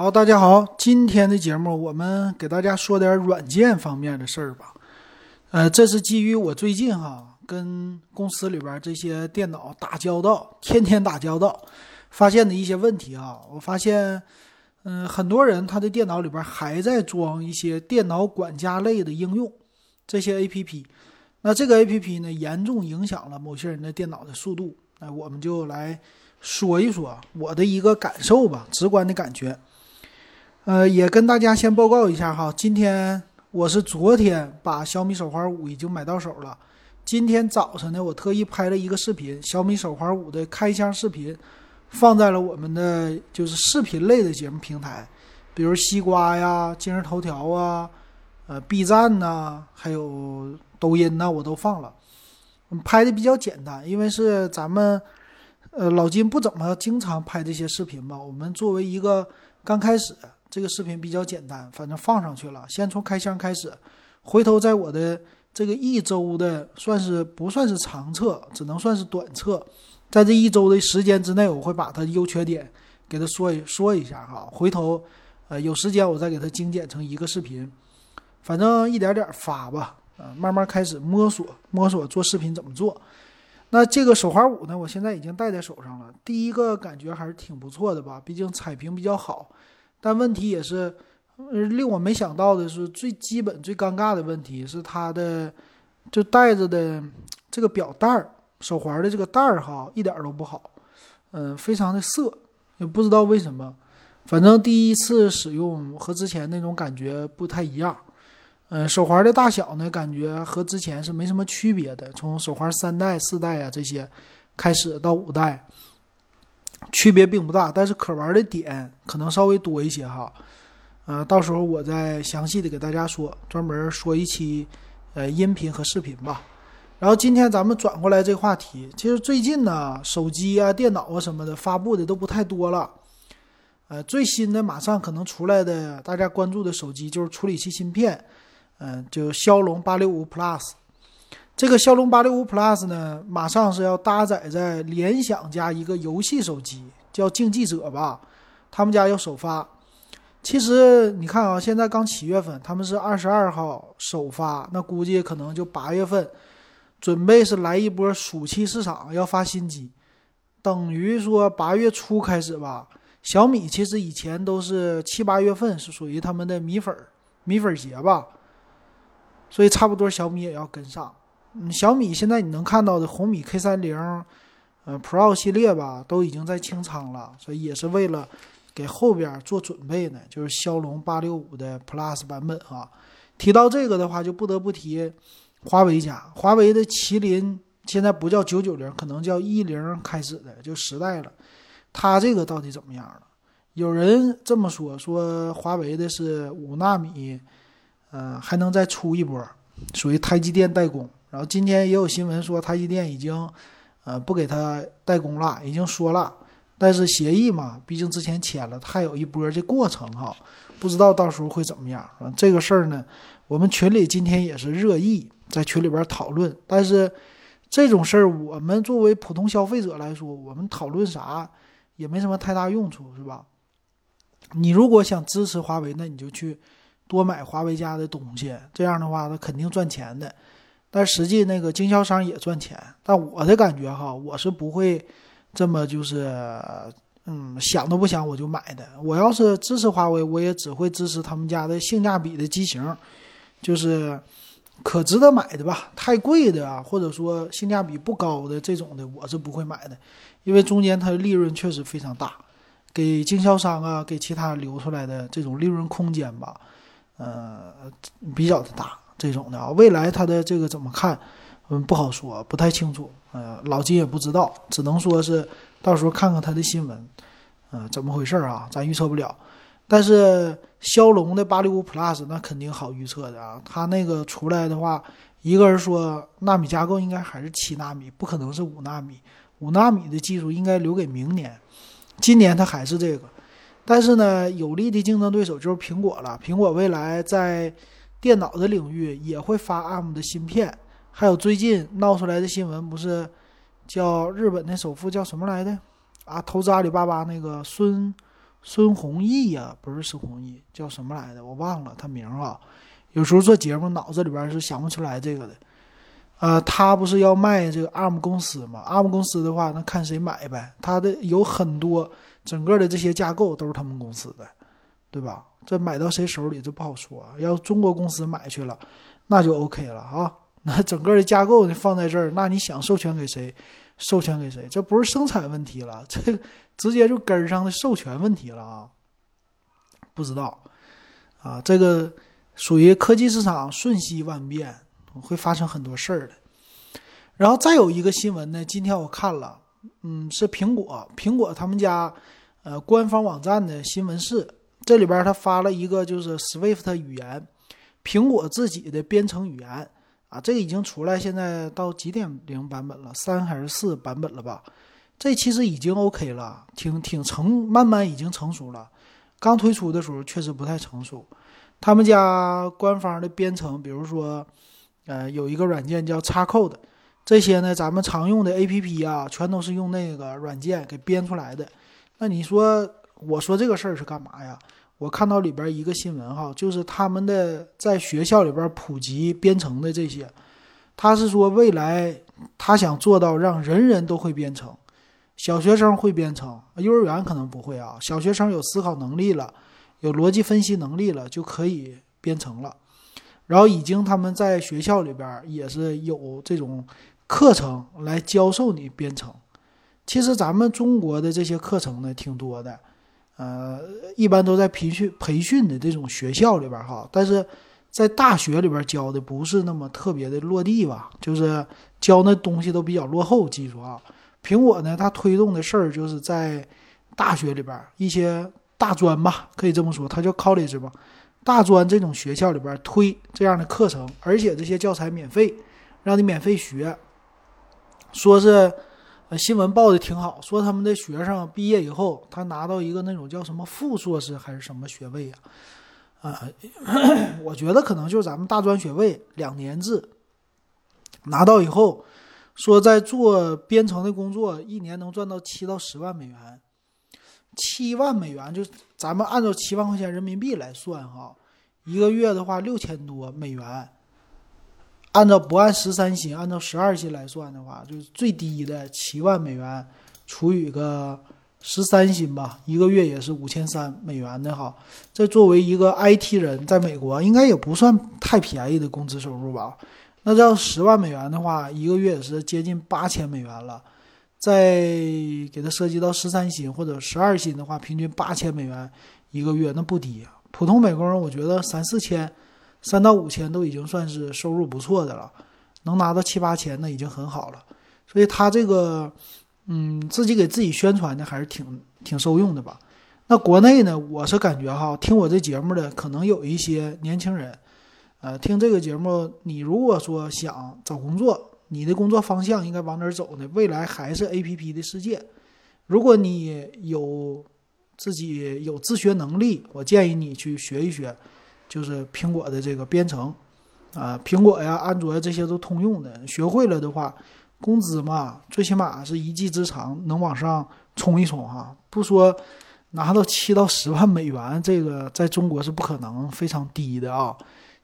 好，大家好，今天的节目我们给大家说点软件方面的事儿吧。呃，这是基于我最近哈跟公司里边这些电脑打交道，天天打交道，发现的一些问题啊。我发现，嗯，很多人他的电脑里边还在装一些电脑管家类的应用，这些 APP。那这个 APP 呢，严重影响了某些人的电脑的速度。那我们就来说一说我的一个感受吧，直观的感觉。呃，也跟大家先报告一下哈，今天我是昨天把小米手环五已经买到手了。今天早晨呢，我特意拍了一个视频，小米手环五的开箱视频，放在了我们的就是视频类的节目平台，比如西瓜呀、今日头条啊、呃 B 站呐，还有抖音呐，我都放了。拍的比较简单，因为是咱们呃老金不怎么经常拍这些视频吧。我们作为一个刚开始。这个视频比较简单，反正放上去了。先从开箱开始，回头在我的这个一周的算是不算是长测，只能算是短测。在这一周的时间之内，我会把它优缺点给他说一说一下哈。回头呃有时间我再给他精简成一个视频，反正一点点发吧，呃慢慢开始摸索摸索做视频怎么做。那这个手环五呢，我现在已经戴在手上了，第一个感觉还是挺不错的吧，毕竟彩屏比较好。但问题也是，令我没想到的是，最基本、最尴尬的问题是它的就带着的这个表带儿、手环的这个带儿哈，一点都不好，嗯，非常的涩，也不知道为什么。反正第一次使用和之前那种感觉不太一样。嗯，手环的大小呢，感觉和之前是没什么区别的。从手环三代、四代啊这些开始到五代。区别并不大，但是可玩的点可能稍微多一些哈。呃，到时候我再详细的给大家说，专门说一期呃音频和视频吧。然后今天咱们转过来这话题，其实最近呢，手机啊、电脑啊什么的发布的都不太多了。呃，最新的马上可能出来的，大家关注的手机就是处理器芯片，嗯，就骁龙八六五 Plus。这个骁龙八六五 Plus 呢，马上是要搭载在联想家一个游戏手机，叫竞技者吧，他们家要首发。其实你看啊，现在刚七月份，他们是二十二号首发，那估计可能就八月份，准备是来一波暑期市场要发新机，等于说八月初开始吧。小米其实以前都是七八月份是属于他们的米粉儿米粉节吧，所以差不多小米也要跟上。嗯，小米现在你能看到的红米 K 三零，呃，Pro 系列吧，都已经在清仓了，所以也是为了给后边做准备呢。就是骁龙八六五的 Plus 版本啊。提到这个的话，就不得不提华为家，华为的麒麟现在不叫九九零，可能叫一零开始的，就时代了。它这个到底怎么样了？有人这么说，说华为的是五纳米，呃，还能再出一波，属于台积电代工。然后今天也有新闻说，他一店已经，呃，不给他代工了，已经说了。但是协议嘛，毕竟之前签了，还有一波这过程哈，不知道到时候会怎么样。这个事儿呢，我们群里今天也是热议，在群里边讨论。但是这种事儿，我们作为普通消费者来说，我们讨论啥也没什么太大用处，是吧？你如果想支持华为，那你就去多买华为家的东西，这样的话，他肯定赚钱的。但实际那个经销商也赚钱，但我的感觉哈，我是不会这么就是，嗯，想都不想我就买的。我要是支持华为，我也只会支持他们家的性价比的机型，就是可值得买的吧。太贵的啊，或者说性价比不高的这种的，我是不会买的，因为中间它的利润确实非常大，给经销商啊，给其他留出来的这种利润空间吧，呃，比较的大。这种的啊，未来它的这个怎么看？嗯，不好说，不太清楚。呃，老金也不知道，只能说是到时候看看它的新闻，嗯，怎么回事啊？咱预测不了。但是骁龙的八六五 Plus 那肯定好预测的啊，它那个出来的话，一个人说纳米架构应该还是七纳米，不可能是五纳米。五纳米的技术应该留给明年，今年它还是这个。但是呢，有力的竞争对手就是苹果了。苹果未来在电脑的领域也会发 ARM 的芯片，还有最近闹出来的新闻，不是叫日本的首富叫什么来的啊？投资阿里巴巴那个孙孙弘毅呀，不是孙弘毅，叫什么来的？我忘了他名啊。有时候做节目脑子里边是想不出来这个的。呃，他不是要卖这个 ARM 公司吗？ARM 公司的话，那看谁买呗。他的有很多整个的这些架构都是他们公司的，对吧？这买到谁手里这不好说。要中国公司买去了，那就 OK 了啊。那整个的架构呢放在这儿，那你想授权给谁，授权给谁？这不是生产问题了，这直接就根上的授权问题了啊！不知道啊，这个属于科技市场瞬息万变，会发生很多事儿的。然后再有一个新闻呢，今天我看了，嗯，是苹果，苹果他们家呃官方网站的新闻是，这里边他发了一个就是 Swift 语言，苹果自己的编程语言。啊，这个已经出来，现在到几点零版本了？三还是四版本了吧？这其实已经 OK 了，挺挺成，慢慢已经成熟了。刚推出的时候确实不太成熟。他们家官方的编程，比如说，呃，有一个软件叫 Xcode，这些呢，咱们常用的 APP 啊，全都是用那个软件给编出来的。那你说，我说这个事儿是干嘛呀？我看到里边一个新闻哈，就是他们的在学校里边普及编程的这些，他是说未来他想做到让人人都会编程，小学生会编程，幼儿园可能不会啊，小学生有思考能力了，有逻辑分析能力了就可以编程了，然后已经他们在学校里边也是有这种课程来教授你编程，其实咱们中国的这些课程呢挺多的。呃，一般都在培训培训的这种学校里边哈，但是在大学里边教的不是那么特别的落地吧，就是教那东西都比较落后技术啊。苹果呢，它推动的事儿就是在大学里边一些大专吧，可以这么说，它叫 college 吧，大专这种学校里边推这样的课程，而且这些教材免费，让你免费学，说是。新闻报的挺好，说他们的学生毕业以后，他拿到一个那种叫什么副硕士还是什么学位呀？啊，我觉得可能就是咱们大专学位，两年制，拿到以后，说在做编程的工作，一年能赚到七到十万美元，七万美元就咱们按照七万块钱人民币来算哈，一个月的话六千多美元。按照不按十三薪，按照十二薪来算的话，就是最低的七万美元除以个十三薪吧，一个月也是五千三美元的哈。这作为一个 IT 人，在美国应该也不算太便宜的工资收入吧？那要十万美元的话，一个月也是接近八千美元了。再给它涉及到十三薪或者十二薪的话，平均八千美元一个月，那不低。普通美工人，我觉得三四千。三到五千都已经算是收入不错的了，能拿到七八千那已经很好了。所以他这个，嗯，自己给自己宣传的还是挺挺受用的吧。那国内呢，我是感觉哈，听我这节目的可能有一些年轻人，呃，听这个节目，你如果说想找工作，你的工作方向应该往哪儿走呢？未来还是 A P P 的世界。如果你有自己有自学能力，我建议你去学一学。就是苹果的这个编程，啊，苹果呀、安卓呀这些都通用的。学会了的话，工资嘛，最起码是一技之长，能往上冲一冲哈。不说拿到七到十万美元，这个在中国是不可能，非常低的啊。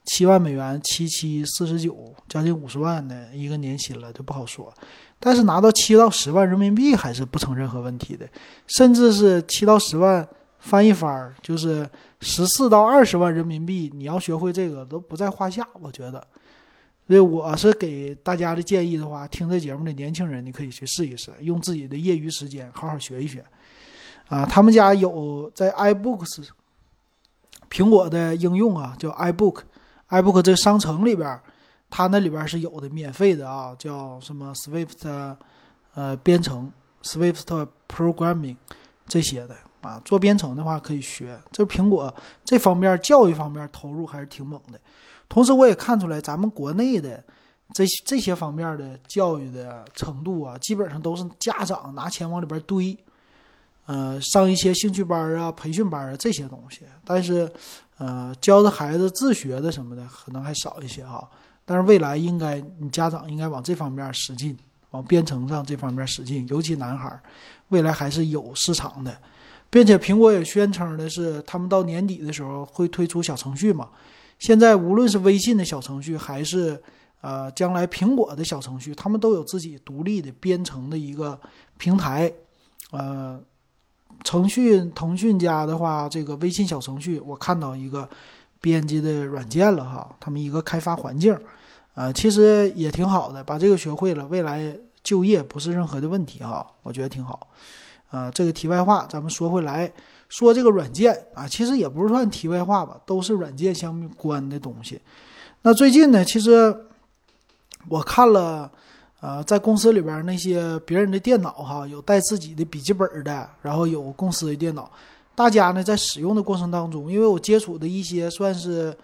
七万美元，七七四十九，将近五十万的一个年薪了，就不好说。但是拿到七到十万人民币还是不成任何问题的，甚至是七到十万。翻一番就是十四到二十万人民币，你要学会这个都不在话下，我觉得。所以我是给大家的建议的话，听这节目的年轻人，你可以去试一试，用自己的业余时间好好学一学。啊，他们家有在 iBooks，苹果的应用啊，叫 iBook，iBook 这商城里边，它那里边是有的，免费的啊，叫什么 Swift，呃，编程，Swift Programming 这些的。啊，做编程的话可以学，这苹果这方面教育方面投入还是挺猛的。同时，我也看出来咱们国内的这这些方面的教育的程度啊，基本上都是家长拿钱往里边堆，呃，上一些兴趣班啊、培训班啊这些东西。但是，呃，教的孩子自学的什么的可能还少一些哈。但是未来应该，你家长应该往这方面使劲，往编程上这方面使劲，尤其男孩，未来还是有市场的。并且苹果也宣称的是，他们到年底的时候会推出小程序嘛。现在无论是微信的小程序，还是呃将来苹果的小程序，他们都有自己独立的编程的一个平台。呃，腾讯腾讯家的话，这个微信小程序，我看到一个编辑的软件了哈，他们一个开发环境，呃，其实也挺好的，把这个学会了，未来就业不是任何的问题哈，我觉得挺好。啊，这个题外话，咱们说回来，说这个软件啊，其实也不是算题外话吧，都是软件相关的东西。那最近呢，其实我看了，呃，在公司里边那些别人的电脑哈，有带自己的笔记本的，然后有公司的电脑，大家呢在使用的过程当中，因为我接触的一些算是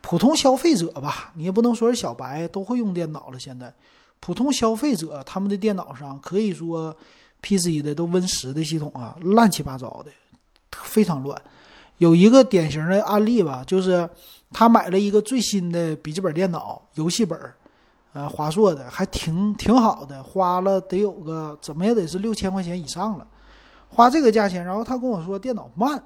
普通消费者吧，你也不能说是小白，都会用电脑了。现在普通消费者他们的电脑上可以说。PC 的都 Win 十的系统啊，乱七八糟的，非常乱。有一个典型的案例吧，就是他买了一个最新的笔记本电脑，游戏本呃，华硕的，还挺挺好的，花了得有个怎么也得是六千块钱以上了，花这个价钱。然后他跟我说电脑慢，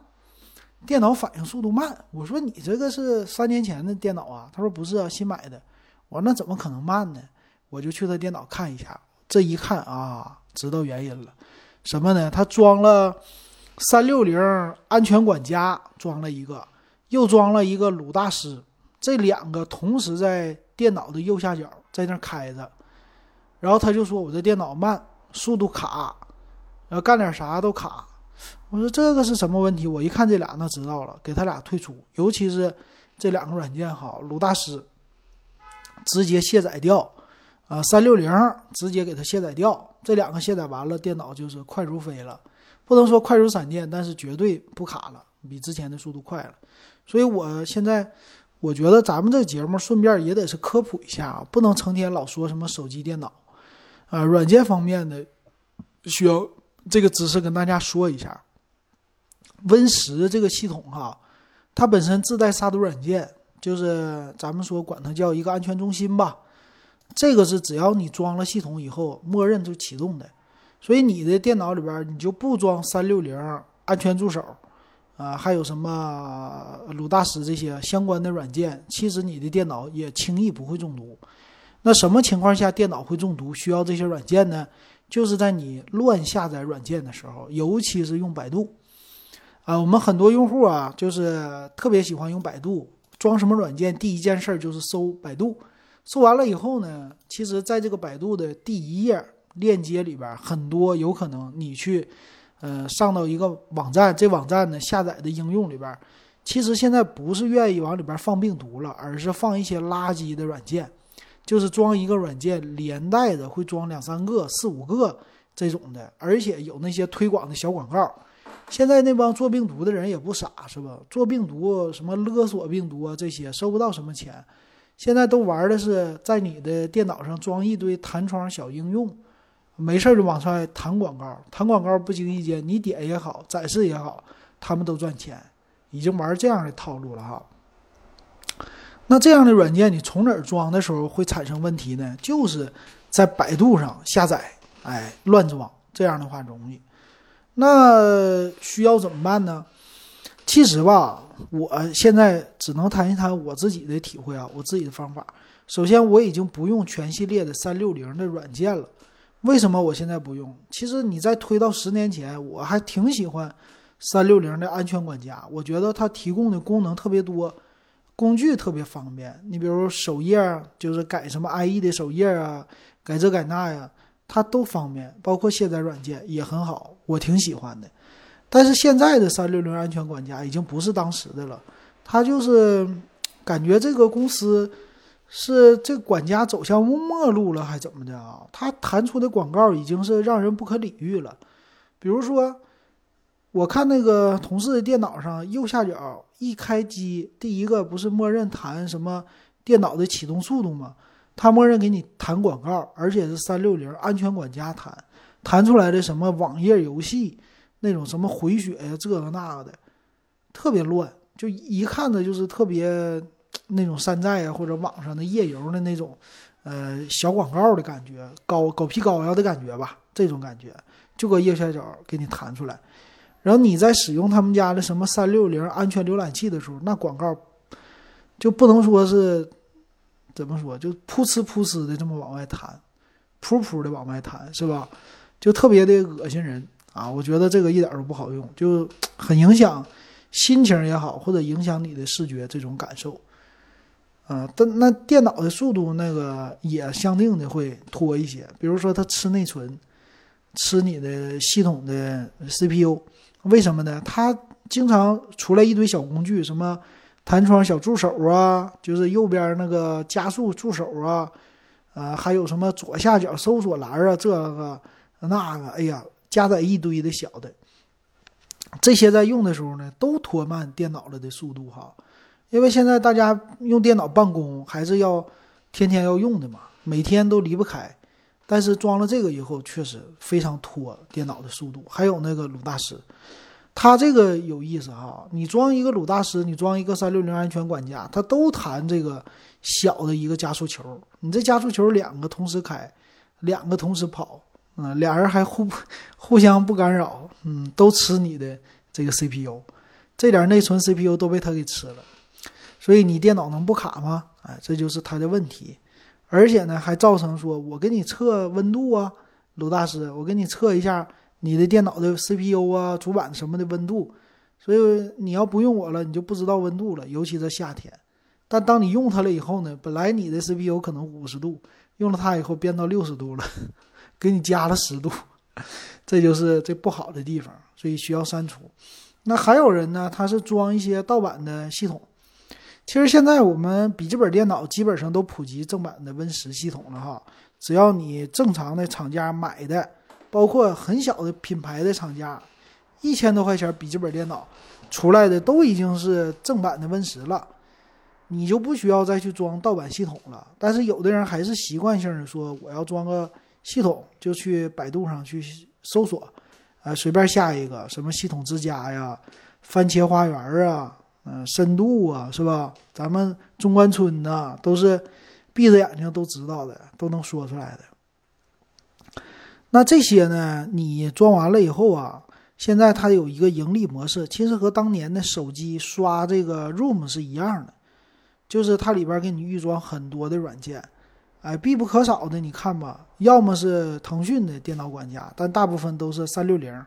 电脑反应速度慢。我说你这个是三年前的电脑啊？他说不是啊，新买的。我说那怎么可能慢呢？我就去他电脑看一下，这一看啊。知道原因了，什么呢？他装了三六零安全管家，装了一个，又装了一个鲁大师，这两个同时在电脑的右下角在那开着。然后他就说：“我这电脑慢，速度卡，然后干点啥都卡。”我说：“这个是什么问题？”我一看这俩，那知道了，给他俩退出。尤其是这两个软件哈，鲁大师直接卸载掉。啊，三六零直接给它卸载掉，这两个卸载完了，电脑就是快如飞了，不能说快如闪电，但是绝对不卡了，比之前的速度快了。所以我现在我觉得咱们这节目顺便也得是科普一下，不能成天老说什么手机、电脑，啊，软件方面的需要这个知识跟大家说一下。Win 十这个系统哈，它本身自带杀毒软件，就是咱们说管它叫一个安全中心吧。这个是只要你装了系统以后，默认就启动的，所以你的电脑里边你就不装三六零安全助手，啊，还有什么鲁大师这些相关的软件，其实你的电脑也轻易不会中毒。那什么情况下电脑会中毒？需要这些软件呢？就是在你乱下载软件的时候，尤其是用百度，啊，我们很多用户啊，就是特别喜欢用百度，装什么软件第一件事就是搜百度。搜完了以后呢，其实在这个百度的第一页链接里边，很多有可能你去，呃，上到一个网站，这网站呢下载的应用里边，其实现在不是愿意往里边放病毒了，而是放一些垃圾的软件，就是装一个软件连带的会装两三个、四五个这种的，而且有那些推广的小广告。现在那帮做病毒的人也不傻，是吧？做病毒什么勒索病毒啊这些，收不到什么钱。现在都玩的是在你的电脑上装一堆弹窗小应用，没事就往上弹广告，弹广告不经意间你点也好，展示也好，他们都赚钱，已经玩这样的套路了哈。那这样的软件你从哪儿装的时候会产生问题呢？就是在百度上下载，哎，乱装，这样的话容易。那需要怎么办呢？其实吧。我现在只能谈一谈我自己的体会啊，我自己的方法。首先，我已经不用全系列的三六零的软件了。为什么我现在不用？其实你再推到十年前，我还挺喜欢三六零的安全管家。我觉得它提供的功能特别多，工具特别方便。你比如首页就是改什么 IE 的首页啊，改这改那呀，它都方便。包括卸载软件也很好，我挺喜欢的。但是现在的三六零安全管家已经不是当时的了，他就是感觉这个公司是这管家走向末路了，还怎么的啊？他弹出的广告已经是让人不可理喻了。比如说，我看那个同事的电脑上右下角一开机，第一个不是默认弹什么电脑的启动速度吗？他默认给你弹广告，而且是三六零安全管家弹弹出来的什么网页游戏。那种什么回血呀，这个那个的，特别乱，就一看着就是特别那种山寨啊，或者网上的夜游的那种，呃，小广告的感觉，高狗皮膏药的感觉吧，这种感觉，就搁右下角给你弹出来。然后你在使用他们家的什么三六零安全浏览器的时候，那广告就不能说是怎么说，就噗呲噗呲的这么往外弹，噗噗的往外弹，是吧？就特别的恶心人啊！我觉得这个一点都不好用，就很影响心情也好，或者影响你的视觉这种感受。啊，但那电脑的速度那个也相应的会拖一些，比如说它吃内存，吃你的系统的 CPU，为什么呢？它经常出来一堆小工具，什么弹窗小助手啊，就是右边那个加速助手啊，啊，还有什么左下角搜索栏啊，这个那个，哎呀，加载一堆的小的，这些在用的时候呢，都拖慢电脑了的速度哈。因为现在大家用电脑办公还是要天天要用的嘛，每天都离不开。但是装了这个以后，确实非常拖电脑的速度。还有那个鲁大师，它这个有意思哈。你装一个鲁大师，你装一个三六零安全管家，它都弹这个小的一个加速球。你这加速球两个同时开，两个同时跑，嗯，俩人还互 互相不干扰，嗯，都吃你的这个 CPU，这点内存 CPU 都被它给吃了。所以你电脑能不卡吗？哎，这就是它的问题，而且呢，还造成说我给你测温度啊，鲁大师，我给你测一下你的电脑的 CPU 啊、主板什么的温度。所以你要不用我了，你就不知道温度了，尤其在夏天。但当你用它了以后呢，本来你的 CPU 可能五十度，用了它以后变到六十度了，给你加了十度，这就是这不好的地方，所以需要删除。那还有人呢，他是装一些盗版的系统。其实现在我们笔记本电脑基本上都普及正版的 Win 十系统了哈，只要你正常的厂家买的，包括很小的品牌的厂家，一千多块钱笔记本电脑出来的都已经是正版的 Win 十了，你就不需要再去装盗版系统了。但是有的人还是习惯性的说我要装个系统，就去百度上去搜索，啊，随便下一个什么系统之家呀、番茄花园啊。嗯，深度啊，是吧？咱们中关村呐，都是闭着眼睛都知道的，都能说出来的。那这些呢，你装完了以后啊，现在它有一个盈利模式，其实和当年的手机刷这个 ROM 是一样的，就是它里边给你预装很多的软件，哎，必不可少的，你看吧，要么是腾讯的电脑管家，但大部分都是三六零、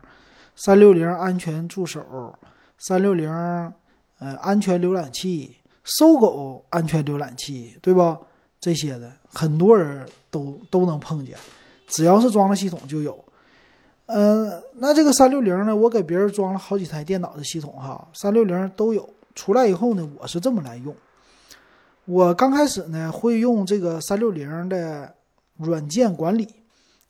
三六零安全助手、三六零。呃，安全浏览器，搜狗安全浏览器，对吧？这些的很多人都都能碰见，只要是装了系统就有。嗯，那这个三六零呢？我给别人装了好几台电脑的系统哈，三六零都有。出来以后呢，我是这么来用。我刚开始呢会用这个三六零的软件管理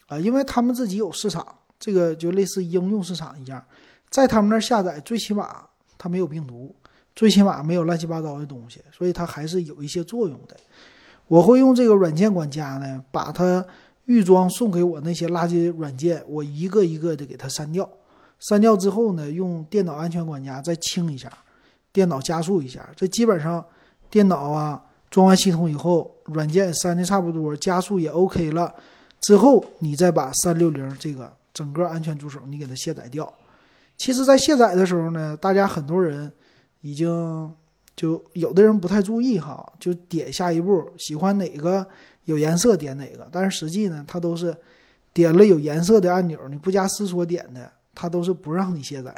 啊，因为他们自己有市场，这个就类似应用市场一样，在他们那儿下载，最起码它没有病毒。最起码没有乱七八糟的东西，所以它还是有一些作用的。我会用这个软件管家呢，把它预装送给我那些垃圾软件，我一个一个的给它删掉。删掉之后呢，用电脑安全管家再清一下，电脑加速一下。这基本上电脑啊装完系统以后，软件删的差不多，加速也 OK 了之后，你再把三六零这个整个安全助手你给它卸载掉。其实，在卸载的时候呢，大家很多人。已经就有的人不太注意哈，就点下一步，喜欢哪个有颜色点哪个，但是实际呢，它都是点了有颜色的按钮，你不加思索点的，它都是不让你卸载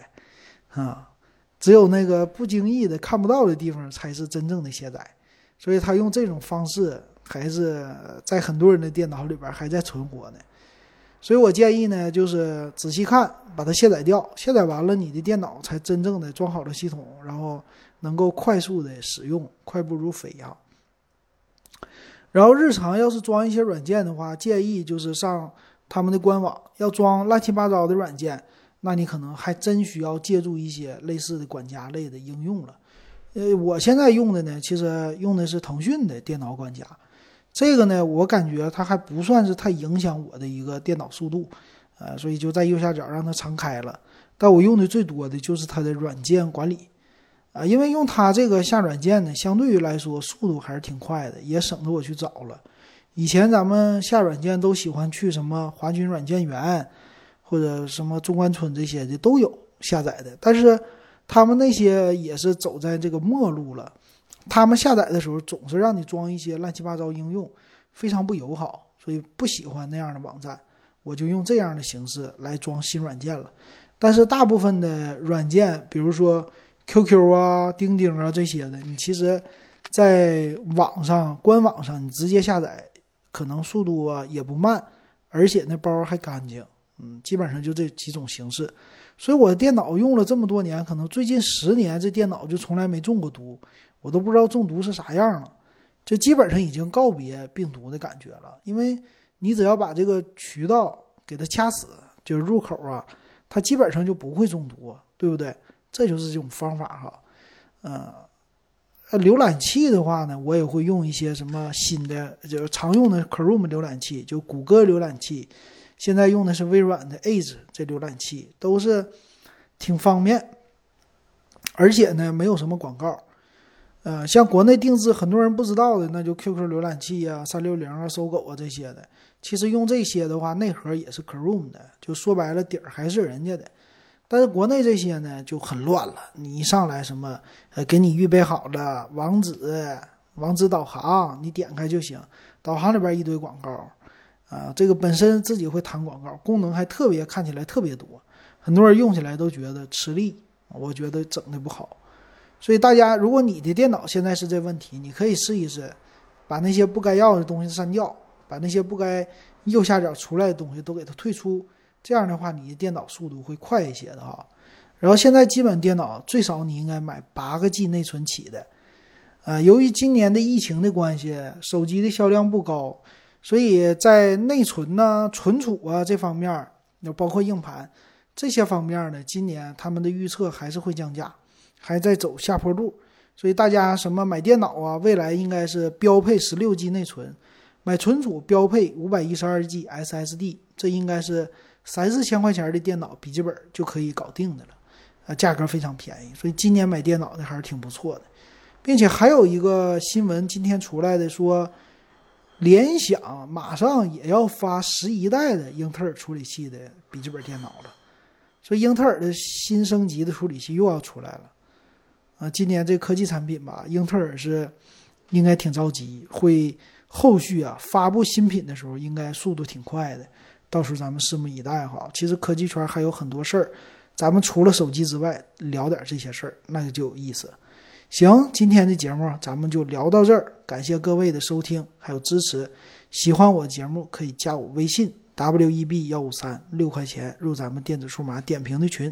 啊。只有那个不经意的看不到的地方才是真正的卸载，所以他用这种方式还是在很多人的电脑里边还在存活呢。所以我建议呢，就是仔细看，把它卸载掉。卸载完了，你的电脑才真正的装好了系统，然后能够快速的使用，快步如飞呀。然后日常要是装一些软件的话，建议就是上他们的官网。要装乱七八糟的软件，那你可能还真需要借助一些类似的管家类的应用了。呃，我现在用的呢，其实用的是腾讯的电脑管家。这个呢，我感觉它还不算是太影响我的一个电脑速度，呃，所以就在右下角让它常开了。但我用的最多的就是它的软件管理，啊，因为用它这个下软件呢，相对于来说速度还是挺快的，也省得我去找了。以前咱们下软件都喜欢去什么华军软件园或者什么中关村这些的都有，下载的，但是他们那些也是走在这个末路了。他们下载的时候总是让你装一些乱七八糟应用，非常不友好，所以不喜欢那样的网站。我就用这样的形式来装新软件了。但是大部分的软件，比如说 QQ 啊、钉钉啊这些的，你其实在网上官网上你直接下载，可能速度啊也不慢，而且那包还干净。嗯，基本上就这几种形式。所以我的电脑用了这么多年，可能最近十年这电脑就从来没中过毒，我都不知道中毒是啥样了，就基本上已经告别病毒的感觉了。因为你只要把这个渠道给它掐死，就是入口啊。它基本上就不会中毒，对不对？这就是这种方法哈。呃，浏览器的话呢，我也会用一些什么新的，就是常用的 Chrome 浏览器，就谷歌浏览器。现在用的是微软的 Edge 这浏览器，都是挺方便，而且呢，没有什么广告。呃，像国内定制很多人不知道的，那就 QQ 浏览器啊、三六零啊、搜狗啊这些的。其实用这些的话，内核也是 Chrome 的，就说白了底儿还是人家的。但是国内这些呢就很乱了，你一上来什么呃给你预备好了网址、网址导航，你点开就行，导航里边一堆广告，啊，这个本身自己会弹广告，功能还特别看起来特别多，很多人用起来都觉得吃力，我觉得整的不好。所以大家，如果你的电脑现在是这问题，你可以试一试，把那些不该要的东西删掉。把那些不该右下角出来的东西都给它退出，这样的话你的电脑速度会快一些的哈。然后现在基本电脑最少你应该买八个 G 内存起的。呃，由于今年的疫情的关系，手机的销量不高，所以在内存呢、存储啊这方面，那包括硬盘这些方面呢，今年他们的预测还是会降价，还在走下坡路。所以大家什么买电脑啊，未来应该是标配十六 G 内存。买存储标配五百一十二 G SSD，这应该是三四千块钱的电脑笔记本就可以搞定的了，啊，价格非常便宜，所以今年买电脑的还是挺不错的，并且还有一个新闻今天出来的说，联想马上也要发十一代的英特尔处理器的笔记本电脑了，所以英特尔的新升级的处理器又要出来了，啊，今年这科技产品吧，英特尔是应该挺着急会。后续啊，发布新品的时候应该速度挺快的，到时候咱们拭目以待哈。其实科技圈还有很多事儿，咱们除了手机之外聊点这些事儿，那就有意思。行，今天的节目咱们就聊到这儿，感谢各位的收听还有支持。喜欢我节目可以加我微信 w e b 幺五三六块钱入咱们电子数码点评的群。